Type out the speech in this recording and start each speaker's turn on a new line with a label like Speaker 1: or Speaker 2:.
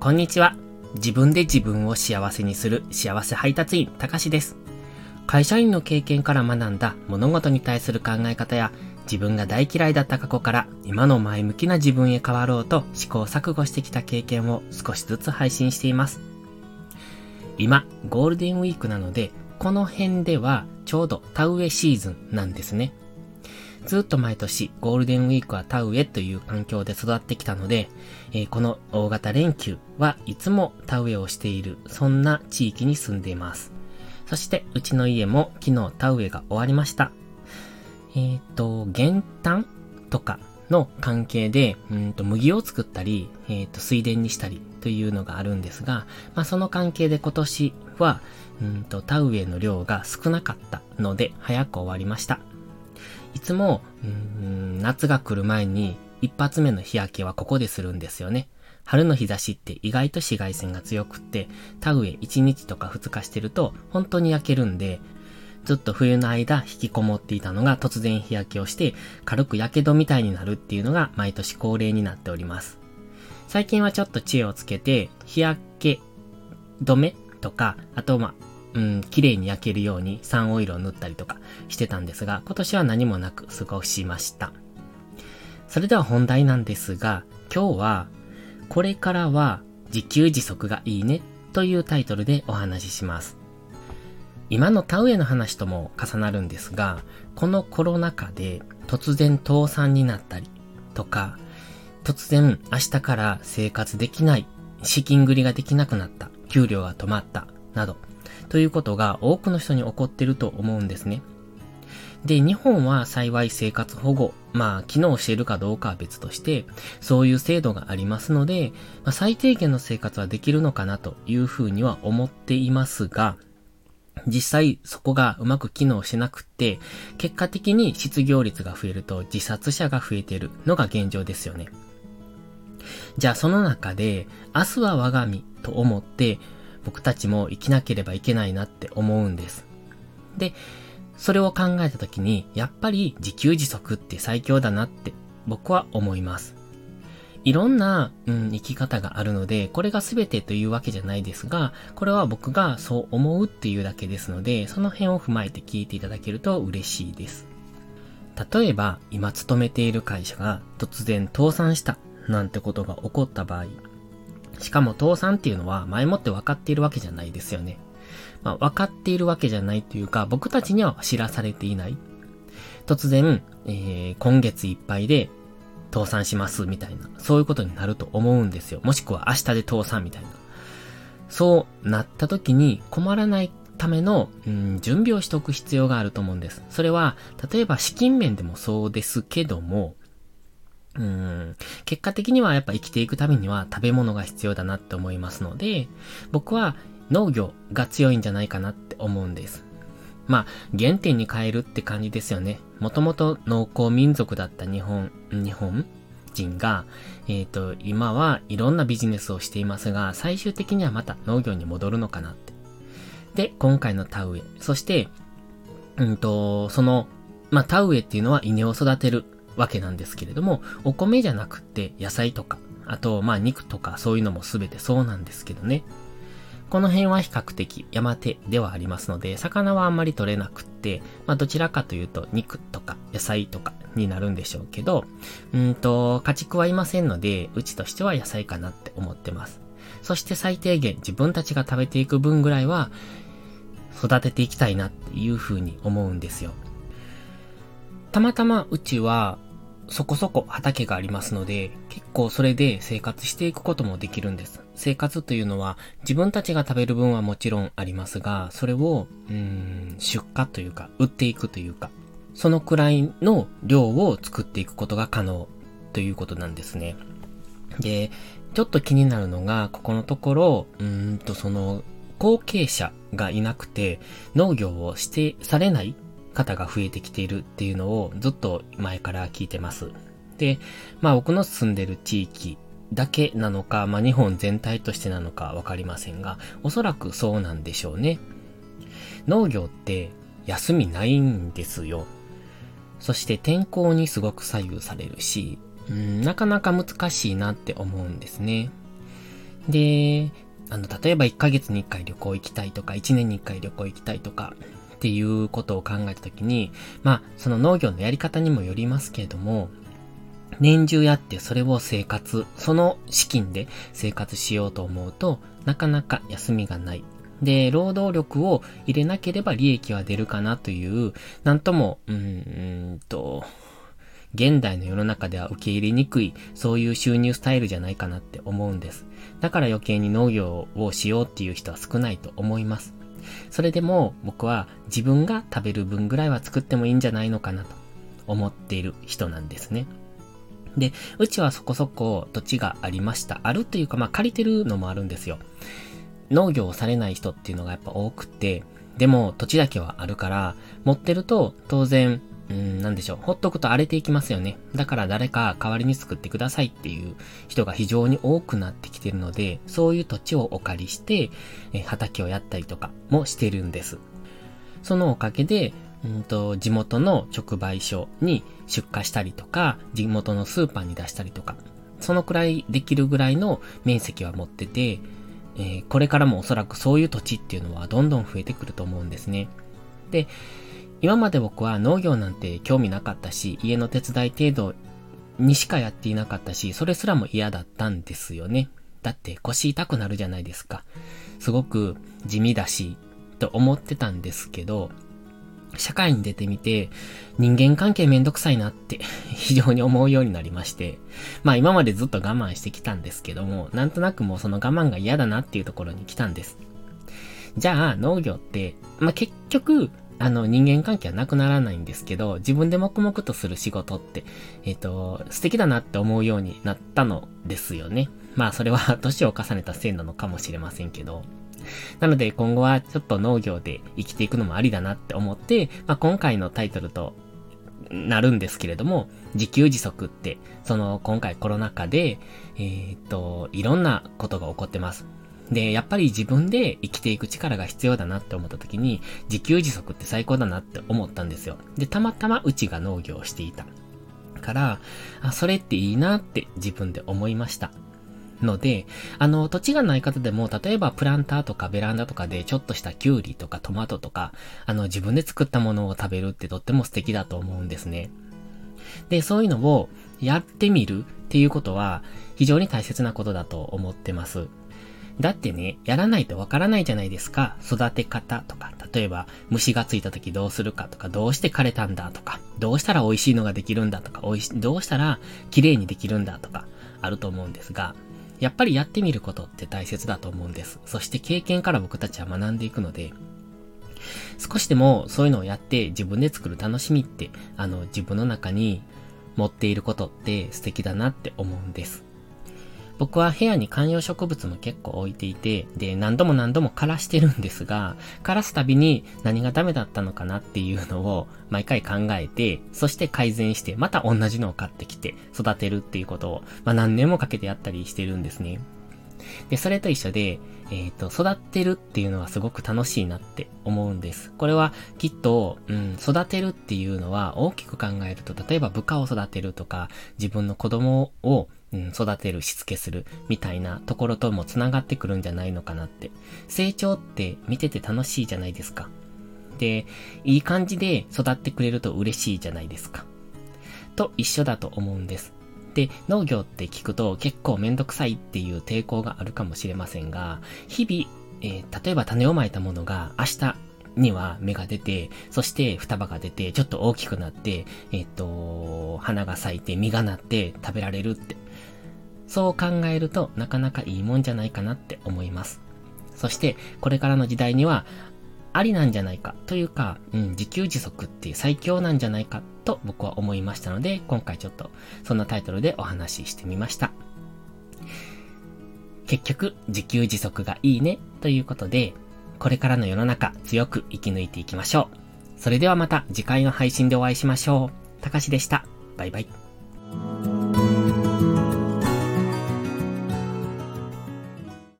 Speaker 1: こんにちは。自分で自分を幸せにする幸せ配達員、たかしです。会社員の経験から学んだ物事に対する考え方や自分が大嫌いだった過去から今の前向きな自分へ変わろうと試行錯誤してきた経験を少しずつ配信しています。今、ゴールデンウィークなので、この辺ではちょうど田植えシーズンなんですね。ずっと毎年ゴールデンウィークは田植えという環境で育ってきたので、えー、この大型連休はいつも田植えをしている、そんな地域に住んでいます。そしてうちの家も昨日田植えが終わりました。えっ、ー、と、減反とかの関係で、うんと麦を作ったり、え、ー、と水田にしたりというのがあるんですが、まあ、その関係で今年は、うんと田植えの量が少なかったので早く終わりました。いつも、夏が来る前に一発目の日焼けはここでするんですよね。春の日差しって意外と紫外線が強くって、田植え1日とか2日してると本当に焼けるんで、ずっと冬の間引きこもっていたのが突然日焼けをして軽く火傷みたいになるっていうのが毎年恒例になっております。最近はちょっと知恵をつけて日焼け止めとか、あとまあ、うん、綺麗に焼けるようにサンオイルを塗ったりとかしてたんですが、今年は何もなく過ごしました。それでは本題なんですが、今日は、これからは自給自足がいいねというタイトルでお話しします。今の田植えの話とも重なるんですが、このコロナ禍で突然倒産になったりとか、突然明日から生活できない、資金繰りができなくなった、給料が止まった、など、ということが多くの人に起こってると思うんですね。で、日本は幸い生活保護、まあ、機能しているかどうかは別として、そういう制度がありますので、まあ、最低限の生活はできるのかなというふうには思っていますが、実際そこがうまく機能しなくって、結果的に失業率が増えると自殺者が増えてるのが現状ですよね。じゃあその中で、明日は我が身と思って、僕たちも生きなければいけないなって思うんです。で、それを考えた時に、やっぱり自給自足って最強だなって僕は思います。いろんな、うん、生き方があるので、これが全てというわけじゃないですが、これは僕がそう思うっていうだけですので、その辺を踏まえて聞いていただけると嬉しいです。例えば、今勤めている会社が突然倒産したなんてことが起こった場合、しかも倒産っていうのは前もって分かっているわけじゃないですよね。まあ、分かっているわけじゃないというか、僕たちには知らされていない。突然、えー、今月いっぱいで倒産しますみたいな、そういうことになると思うんですよ。もしくは明日で倒産みたいな。そうなった時に困らないための、うん、準備をしておく必要があると思うんです。それは、例えば資金面でもそうですけども、うん、結果的にはやっぱ生きていくためには食べ物が必要だなって思いますので、僕は農業が強いんじゃないかなって思うんです。まあ、原点に変えるって感じですよね。もともと農耕民族だった日本、日本人が、えっ、ー、と、今はいろんなビジネスをしていますが、最終的にはまた農業に戻るのかなって。で、今回の田植え。そして、うんと、その、まあ、田植えっていうのは稲を育てるわけなんですけれども、お米じゃなくて野菜とか、あと、まあ肉とかそういうのもすべてそうなんですけどね。この辺は比較的山手ではありますので、魚はあんまり取れなくって、まあどちらかというと肉とか野菜とかになるんでしょうけど、うんと、家畜はいませんので、うちとしては野菜かなって思ってます。そして最低限自分たちが食べていく分ぐらいは育てていきたいなっていうふうに思うんですよ。たまたまうちはそこそこ畑がありますので、結構それで生活していくこともできるんです。生活というのは自分たちが食べる分はもちろんありますが、それを、うん、出荷というか、売っていくというか、そのくらいの量を作っていくことが可能ということなんですね。で、ちょっと気になるのが、ここのところ、うんとその、後継者がいなくて、農業をして、されない方が増えてきているっていうのをずっと前から聞いてます。で、まあ僕の住んでる地域だけなのか、まあ日本全体としてなのかわかりませんが、おそらくそうなんでしょうね。農業って休みないんですよ。そして天候にすごく左右されるし、うん、なかなか難しいなって思うんですね。で、あの、例えば1ヶ月に1回旅行行きたいとか、1年に1回旅行行きたいとか、っていうことを考えたときに、まあ、その農業のやり方にもよりますけれども、年中やってそれを生活、その資金で生活しようと思うと、なかなか休みがない。で、労働力を入れなければ利益は出るかなという、なんとも、うーんと、現代の世の中では受け入れにくい、そういう収入スタイルじゃないかなって思うんです。だから余計に農業をしようっていう人は少ないと思います。それでも僕は自分が食べる分ぐらいは作ってもいいんじゃないのかなと思っている人なんですね。で、うちはそこそこ土地がありました。あるというか、まあ借りてるのもあるんですよ。農業をされない人っていうのがやっぱ多くて、でも土地だけはあるから、持ってると当然うん、なんでしょう。ほっとくと荒れていきますよね。だから誰か代わりに作ってくださいっていう人が非常に多くなってきてるので、そういう土地をお借りして、え畑をやったりとかもしてるんです。そのおかげで、うんと、地元の直売所に出荷したりとか、地元のスーパーに出したりとか、そのくらいできるぐらいの面積は持ってて、えー、これからもおそらくそういう土地っていうのはどんどん増えてくると思うんですね。で、今まで僕は農業なんて興味なかったし、家の手伝い程度にしかやっていなかったし、それすらも嫌だったんですよね。だって腰痛くなるじゃないですか。すごく地味だし、と思ってたんですけど、社会に出てみて、人間関係めんどくさいなって 非常に思うようになりまして、まあ今までずっと我慢してきたんですけども、なんとなくもうその我慢が嫌だなっていうところに来たんです。じゃあ農業って、まあ結局、あの、人間関係はなくならないんですけど、自分で黙々とする仕事って、えっ、ー、と、素敵だなって思うようになったのですよね。まあ、それは年を重ねたせいなのかもしれませんけど。なので、今後はちょっと農業で生きていくのもありだなって思って、まあ、今回のタイトルとなるんですけれども、自給自足って、その、今回コロナ禍で、えっ、と、いろんなことが起こってます。で、やっぱり自分で生きていく力が必要だなって思った時に、自給自足って最高だなって思ったんですよ。で、たまたまうちが農業をしていた。から、あ、それっていいなって自分で思いました。ので、あの、土地がない方でも、例えばプランターとかベランダとかでちょっとしたキュウリとかトマトとか、あの、自分で作ったものを食べるってとっても素敵だと思うんですね。で、そういうのをやってみるっていうことは、非常に大切なことだと思ってます。だってね、やらないとわからないじゃないですか。育て方とか、例えば虫がついた時どうするかとか、どうして枯れたんだとか、どうしたら美味しいのができるんだとか、おいし、どうしたら綺麗にできるんだとか、あると思うんですが、やっぱりやってみることって大切だと思うんです。そして経験から僕たちは学んでいくので、少しでもそういうのをやって自分で作る楽しみって、あの、自分の中に持っていることって素敵だなって思うんです。僕は部屋に観葉植物も結構置いていて、で、何度も何度も枯らしてるんですが、枯らすたびに何がダメだったのかなっていうのを毎回考えて、そして改善して、また同じのを買ってきて育てるっていうことを、まあ何年もかけてやったりしてるんですね。で、それと一緒で、えっ、ー、と、育ってるっていうのはすごく楽しいなって思うんです。これはきっと、うん、育てるっていうのは大きく考えると、例えば部下を育てるとか、自分の子供をうん、育てる、しつけする、みたいなところとも繋がってくるんじゃないのかなって。成長って見てて楽しいじゃないですか。で、いい感じで育ってくれると嬉しいじゃないですか。と一緒だと思うんです。で、農業って聞くと結構めんどくさいっていう抵抗があるかもしれませんが、日々、えー、例えば種をまいたものが明日には芽が出て、そして双葉が出て、ちょっと大きくなって、えっ、と、花が咲いて実がなって食べられるって。そう考えるとなかなかいいもんじゃないかなって思います。そして、これからの時代には、ありなんじゃないかというか、うん、自給自足って最強なんじゃないかと僕は思いましたので、今回ちょっとそんなタイトルでお話ししてみました。結局、自給自足がいいねということで、これからの世の中強く生き抜いていきましょう。それではまた次回の配信でお会いしましょう。たかしでした。バイバイ。